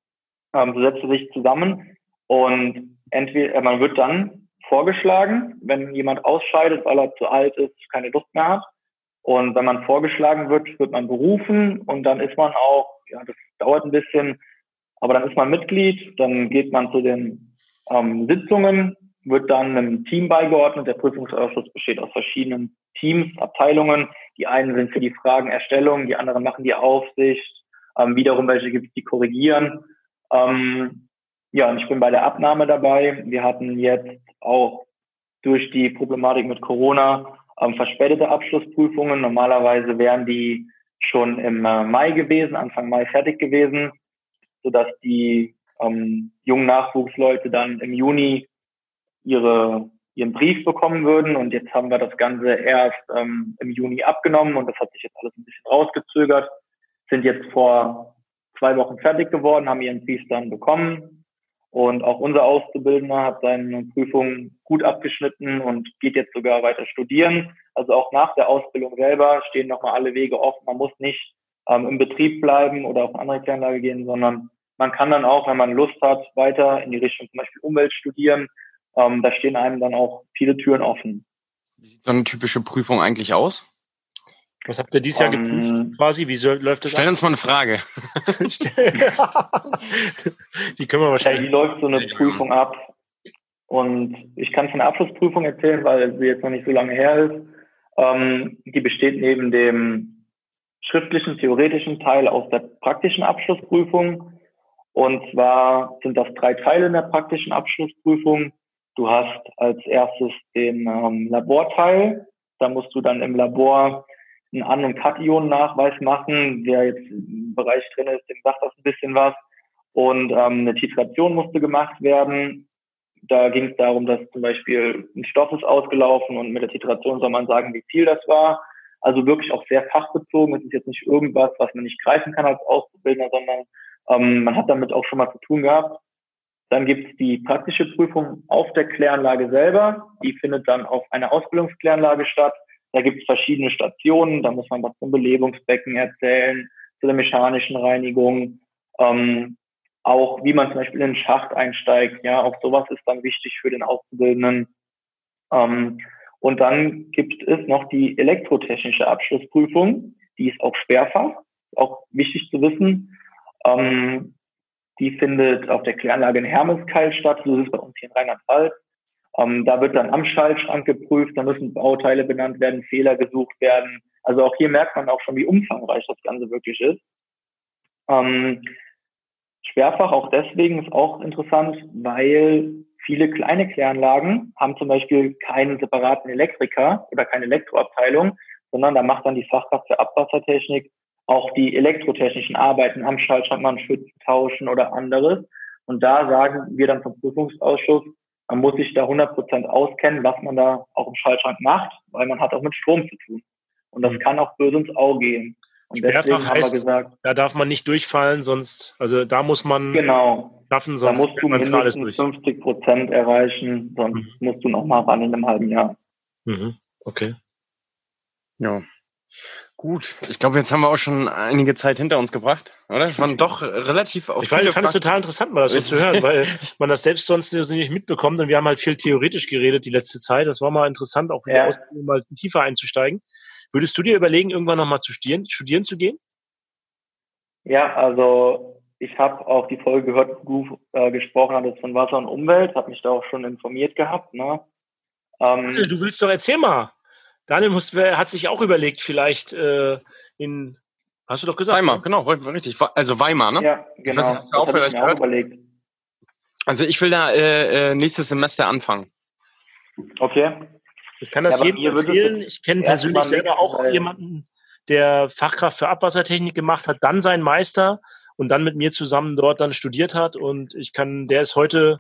Ähm, so setzt sich zusammen und entweder äh, man wird dann vorgeschlagen, wenn jemand ausscheidet, weil er zu alt ist, keine Lust mehr hat. Und wenn man vorgeschlagen wird, wird man berufen und dann ist man auch, ja, das dauert ein bisschen, Aber dann ist man Mitglied, dann geht man zu den ähm, Sitzungen, wird dann einem Team beigeordnet. Der Prüfungsausschuss besteht aus verschiedenen Teams, Abteilungen. Die einen sind für die Fragenerstellung, die anderen machen die Aufsicht. Ähm, wiederum welche gibt es, die korrigieren. Ähm, ja, und ich bin bei der Abnahme dabei. Wir hatten jetzt auch durch die Problematik mit Corona ähm, verspätete Abschlussprüfungen. Normalerweise wären die schon im äh, Mai gewesen, Anfang Mai fertig gewesen, sodass die ähm, jungen Nachwuchsleute dann im Juni ihre, ihren Brief bekommen würden. Und jetzt haben wir das Ganze erst ähm, im Juni abgenommen und das hat sich jetzt alles ein bisschen rausgezögert. Sind jetzt vor zwei Wochen fertig geworden, haben ihren Brief dann bekommen, und auch unser Auszubildender hat seine Prüfung gut abgeschnitten und geht jetzt sogar weiter studieren. Also auch nach der Ausbildung selber stehen nochmal alle Wege offen. Man muss nicht ähm, im Betrieb bleiben oder auf eine andere Kläranlage gehen, sondern man kann dann auch, wenn man Lust hat, weiter in die Richtung zum Beispiel Umwelt studieren. Ähm, da stehen einem dann auch viele Türen offen. Wie sieht so eine typische Prüfung eigentlich aus? Was habt ihr dieses Jahr um, geprüft ähm, quasi? Wie soll, läuft das? Stell uns mal eine Frage. die können wir wahrscheinlich. Wie läuft so eine Prüfung ab? Und ich kann von der Abschlussprüfung erzählen, weil sie jetzt noch nicht so lange her ist. Ähm, die besteht neben dem schriftlichen, theoretischen Teil aus der praktischen Abschlussprüfung. Und zwar sind das drei Teile in der praktischen Abschlussprüfung. Du hast als erstes den ähm, Laborteil. Da musst du dann im Labor einen An- und Kation-Nachweis machen. Wer jetzt im Bereich drin ist, dem sagt das ein bisschen was. Und ähm, eine Titration musste gemacht werden. Da ging es darum, dass zum Beispiel ein Stoff ist ausgelaufen und mit der Titration soll man sagen, wie viel das war. Also wirklich auch sehr fachbezogen. Es ist jetzt nicht irgendwas, was man nicht greifen kann als Auszubildender, sondern ähm, man hat damit auch schon mal zu tun gehabt. Dann gibt es die praktische Prüfung auf der Kläranlage selber. Die findet dann auf einer Ausbildungskläranlage statt. Da gibt es verschiedene Stationen, da muss man was zum Belebungsbecken erzählen, zu der mechanischen Reinigung, ähm, auch wie man zum Beispiel in den Schacht einsteigt. Ja, auch sowas ist dann wichtig für den Auszubildenden. Ähm, und dann gibt es noch die elektrotechnische Abschlussprüfung, die ist auch Sperrfach, auch wichtig zu wissen. Ähm, die findet auf der Kläranlage in Hermeskeil statt, so ist es bei uns hier in Rheinland-Pfalz. Ähm, da wird dann am Schaltschrank geprüft, da müssen Bauteile benannt werden, Fehler gesucht werden. Also auch hier merkt man auch schon, wie umfangreich das Ganze wirklich ist. Ähm, Schwerfach auch deswegen ist auch interessant, weil viele kleine Kläranlagen haben zum Beispiel keinen separaten Elektriker oder keine Elektroabteilung, sondern da macht dann die Fachkraft für Abwassertechnik auch die elektrotechnischen Arbeiten am Schaltschrank, man Schützen tauschen oder anderes. Und da sagen wir dann vom Prüfungsausschuss, man muss sich da 100% auskennen, was man da auch im Schaltschrank macht, weil man hat auch mit Strom zu tun. Und das mhm. kann auch böse ins Auge gehen. Und Sperrfach deswegen heißt, haben wir gesagt, da darf man nicht durchfallen, sonst, also da muss man genau, schaffen, sonst da musst du mindestens durch. 50 Prozent erreichen, sonst mhm. musst du noch mal ran in einem halben Jahr. Mhm. Okay. Ja. Gut, ich glaube, jetzt haben wir auch schon einige Zeit hinter uns gebracht, oder? Es waren doch relativ auch Ich fand, fand es total interessant, mal das so zu hören, weil man das selbst sonst nicht mitbekommt und wir haben halt viel theoretisch geredet die letzte Zeit. Das war mal interessant, auch ja. mal tiefer einzusteigen. Würdest du dir überlegen, irgendwann nochmal zu studieren, studieren zu gehen? Ja, also ich habe auch die Folge gehört, wo du äh, gesprochen hattest von Wasser und Umwelt, habe mich da auch schon informiert gehabt. Ne? Ähm, du willst doch erzähl mal. Daniel muss, hat sich auch überlegt, vielleicht äh, in, hast du doch gesagt? Weimar, ne? genau, richtig. Also Weimar, ne? Ja, genau. Das hast du auch das vielleicht gehört. Auch überlegt. Also ich will da äh, äh, nächstes Semester anfangen. Okay. Ich kann das ja, jedem empfehlen. Ich kenne persönlich selber auch jemanden, der Fachkraft für Abwassertechnik gemacht hat, dann seinen Meister und dann mit mir zusammen dort dann studiert hat. Und ich kann, der ist heute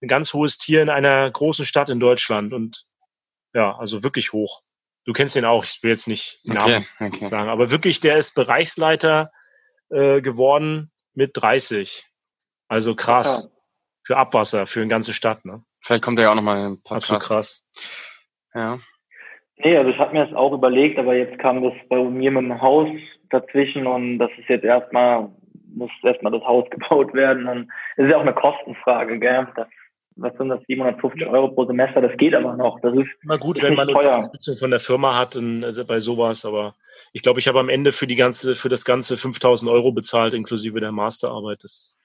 ein ganz hohes Tier in einer großen Stadt in Deutschland und ja, also wirklich hoch. Du kennst ihn auch, ich will jetzt nicht den Namen okay, okay. sagen, aber wirklich, der ist Bereichsleiter äh, geworden mit 30. Also krass. Ja. Für Abwasser, für eine ganze Stadt, ne? Vielleicht kommt er ja auch nochmal ein paar Absolut krass. Ja. Nee, also ich habe mir das auch überlegt, aber jetzt kam das bei mir mit dem Haus dazwischen und das ist jetzt erstmal, muss erstmal das Haus gebaut werden und es ist ja auch eine Kostenfrage, gell? Das was sind das, 750 Euro pro Semester, das geht aber noch. Das ist immer gut, wenn man teuer. Unterstützung von der Firma hat in, äh, bei sowas, aber ich glaube, ich habe am Ende für die ganze, für das ganze 5000 Euro bezahlt, inklusive der Masterarbeit. Das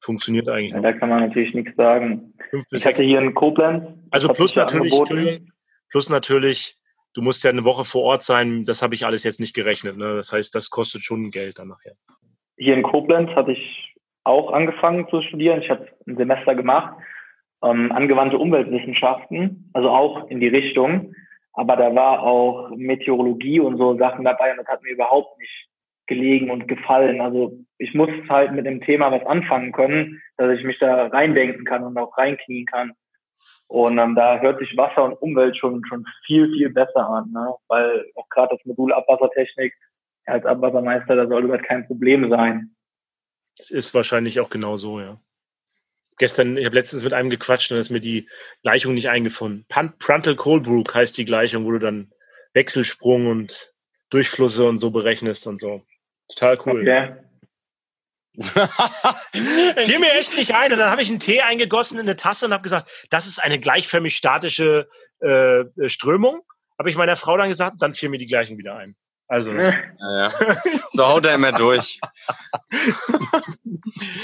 funktioniert eigentlich. Ja, da kann man natürlich nichts sagen. Ich hatte hier in Koblenz. Also plus natürlich, plus natürlich, du musst ja eine Woche vor Ort sein. Das habe ich alles jetzt nicht gerechnet. Ne? Das heißt, das kostet schon Geld dann nachher. Hier in Koblenz hatte ich auch angefangen zu studieren. Ich habe ein Semester gemacht, ähm, angewandte Umweltwissenschaften, also auch in die Richtung. Aber da war auch Meteorologie und so Sachen dabei und das hat mir überhaupt nicht gelegen und gefallen. Also ich muss halt mit dem Thema was anfangen können, dass ich mich da reindenken kann und auch reinknien kann. Und ähm, da hört sich Wasser und Umwelt schon schon viel, viel besser an, ne? weil auch gerade das Modul Abwassertechnik als Abwassermeister, da soll das kein Problem sein. Das ist wahrscheinlich auch genau so, ja. Gestern, ich habe letztens mit einem gequatscht und ist mir die Gleichung nicht eingefunden. Pruntal Colebrook heißt die Gleichung, wo du dann Wechselsprung und Durchflüsse und so berechnest und so. Total cool. Okay. Fiel mir echt nicht ein. Und dann habe ich einen Tee eingegossen in eine Tasse und habe gesagt, das ist eine gleichförmig statische äh, Strömung. Habe ich meiner Frau dann gesagt, dann fiel mir die Gleichung wieder ein. Also. Ja, ja. So haut er immer durch.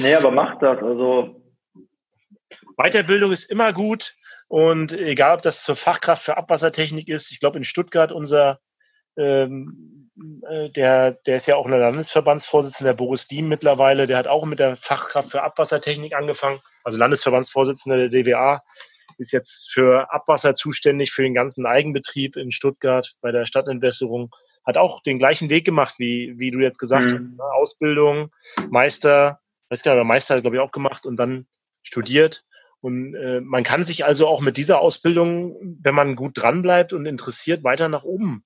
nee, aber macht das. Also. Weiterbildung ist immer gut. Und egal, ob das zur Fachkraft für Abwassertechnik ist, ich glaube in Stuttgart unser ähm, äh, der, der ist ja auch ein Landesverbandsvorsitzender, Boris Diem mittlerweile, der hat auch mit der Fachkraft für Abwassertechnik angefangen, also Landesverbandsvorsitzender der DWA, ist jetzt für Abwasser zuständig, für den ganzen Eigenbetrieb in Stuttgart bei der Stadtentwässerung, hat auch den gleichen Weg gemacht, wie, wie du jetzt gesagt mhm. hast. Ausbildung, Meister, weiß gar nicht, Meister hat, glaube ich, auch gemacht und dann studiert. Und äh, man kann sich also auch mit dieser Ausbildung, wenn man gut dranbleibt und interessiert, weiter nach oben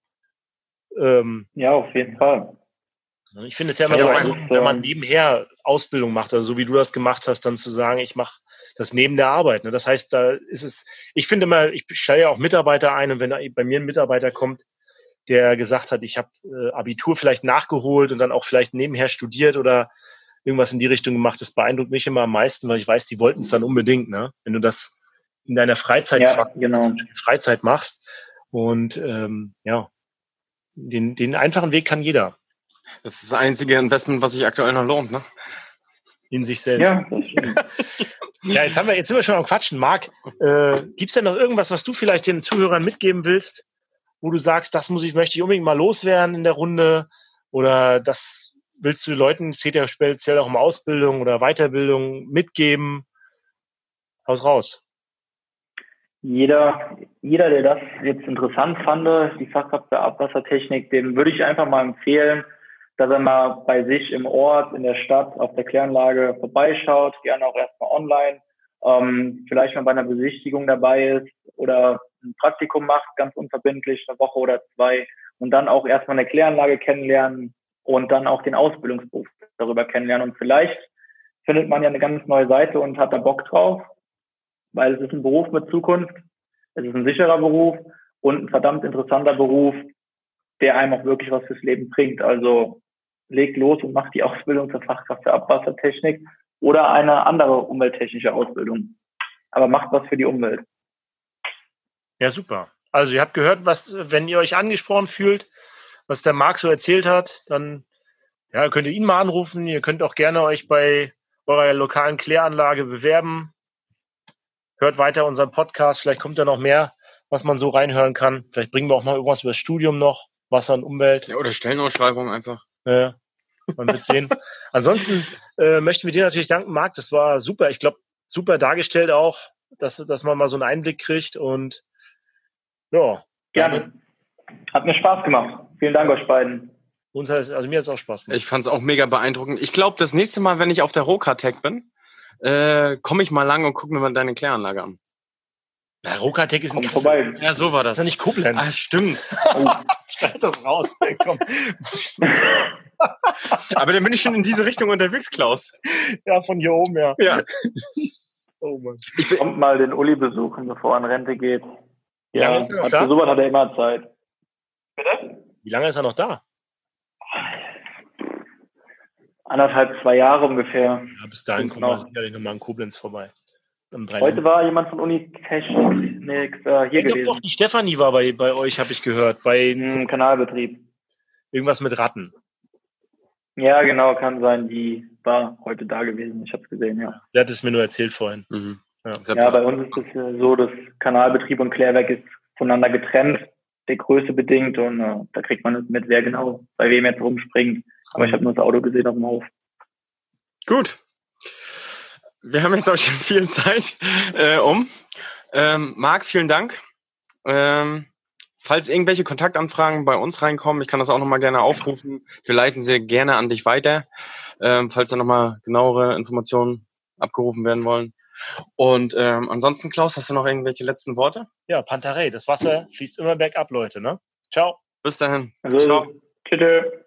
ähm, ja, auf jeden Fall. Ich finde es ja immer so, wenn man nebenher Ausbildung macht, also so wie du das gemacht hast, dann zu sagen, ich mache das neben der Arbeit. Ne? Das heißt, da ist es, ich finde immer, ich stelle ja auch Mitarbeiter ein und wenn bei mir ein Mitarbeiter kommt, der gesagt hat, ich habe äh, Abitur vielleicht nachgeholt und dann auch vielleicht nebenher studiert oder irgendwas in die Richtung gemacht, das beeindruckt mich immer am meisten, weil ich weiß, die wollten es dann unbedingt, ne? Wenn du das in deiner Freizeit, ja, genau. Freizeit machst. Und ähm, ja, den, den einfachen Weg kann jeder. Das ist das einzige Investment, was sich aktuell noch lohnt, ne? In sich selbst. Ja, ja jetzt haben wir, jetzt sind wir schon am Quatschen. Marc, äh, gibt es denn noch irgendwas, was du vielleicht den Zuhörern mitgeben willst, wo du sagst, das muss ich, möchte ich unbedingt mal loswerden in der Runde? Oder das willst du Leuten, es geht ja speziell auch um Ausbildung oder Weiterbildung, mitgeben? Haus raus jeder, jeder, der das jetzt interessant fand, die Fachkraft für Abwassertechnik, dem würde ich einfach mal empfehlen, dass er mal bei sich im Ort, in der Stadt, auf der Kläranlage vorbeischaut, gerne auch erstmal online, ähm, vielleicht mal bei einer Besichtigung dabei ist oder ein Praktikum macht, ganz unverbindlich, eine Woche oder zwei und dann auch erstmal eine Kläranlage kennenlernen und dann auch den Ausbildungsberuf darüber kennenlernen und vielleicht findet man ja eine ganz neue Seite und hat da Bock drauf weil es ist ein Beruf mit Zukunft, es ist ein sicherer Beruf und ein verdammt interessanter Beruf, der einem auch wirklich was fürs Leben bringt. Also legt los und macht die Ausbildung zur Fachkraft für Abwassertechnik oder eine andere umwelttechnische Ausbildung. Aber macht was für die Umwelt. Ja, super. Also ihr habt gehört, was, wenn ihr euch angesprochen fühlt, was der Marc so erzählt hat, dann ja, könnt ihr ihn mal anrufen. Ihr könnt auch gerne euch bei eurer lokalen Kläranlage bewerben hört weiter unseren Podcast. Vielleicht kommt da noch mehr, was man so reinhören kann. Vielleicht bringen wir auch noch irgendwas über das Studium noch, Wasser und Umwelt. Ja, oder Stellenausschreibung einfach. Ja, man wird sehen. Ansonsten äh, möchten wir dir natürlich danken, Marc. Das war super. Ich glaube, super dargestellt auch, dass, dass man mal so einen Einblick kriegt. Und ja. Gerne. Hat mir Spaß gemacht. Vielen Dank euch beiden. Uns also mir hat es auch Spaß gemacht. Ich fand es auch mega beeindruckend. Ich glaube, das nächste Mal, wenn ich auf der Roka-Tech bin, äh, komme ich mal lang und gucke mir mal deine Kläranlage an. Ja, Rokatec ist ein vorbei. Ja, so war das. Das ist ja nicht Koblenz. Ah, stimmt. Oh. Schneid das raus. Komm. Aber dann bin ich schon in diese Richtung unterwegs, Klaus. Ja, von hier oben, ja. Ja. Oh Mann. Ich kommt mal den Uli besuchen, bevor er in Rente geht. Ja? Für sowas hat er immer Zeit. Bitte? Wie lange ist er noch da? anderthalb, zwei Jahre ungefähr. Ja, bis dahin kommen wir sicherlich nochmal in Koblenz vorbei. Heute war jemand von Unitechnik äh, hier ja, gewesen. Doch, doch, die Stefanie war bei, bei euch, habe ich gehört. Bei Im Kanalbetrieb. Irgendwas mit Ratten. Ja, genau, kann sein. Die war heute da gewesen. Ich habe es gesehen, ja. Der hat es mir nur erzählt vorhin. Mhm. Ja. ja, bei uns ist es so, dass Kanalbetrieb und Klärwerk ist voneinander getrennt, der Größe bedingt und äh, da kriegt man mit, wer genau bei wem jetzt rumspringt. Aber ich habe nur das Auto gesehen auf dem Hof. Gut. Wir haben jetzt auch schon viel Zeit äh, um. Ähm, Marc, vielen Dank. Ähm, falls irgendwelche Kontaktanfragen bei uns reinkommen, ich kann das auch nochmal gerne aufrufen. Wir leiten sie gerne an dich weiter, ähm, falls da nochmal genauere Informationen abgerufen werden wollen. Und ähm, ansonsten, Klaus, hast du noch irgendwelche letzten Worte? Ja, Pantarei, das Wasser fließt immer bergab, Leute. Ne? Ciao. Bis dahin. Also, Ciao. Tschüss.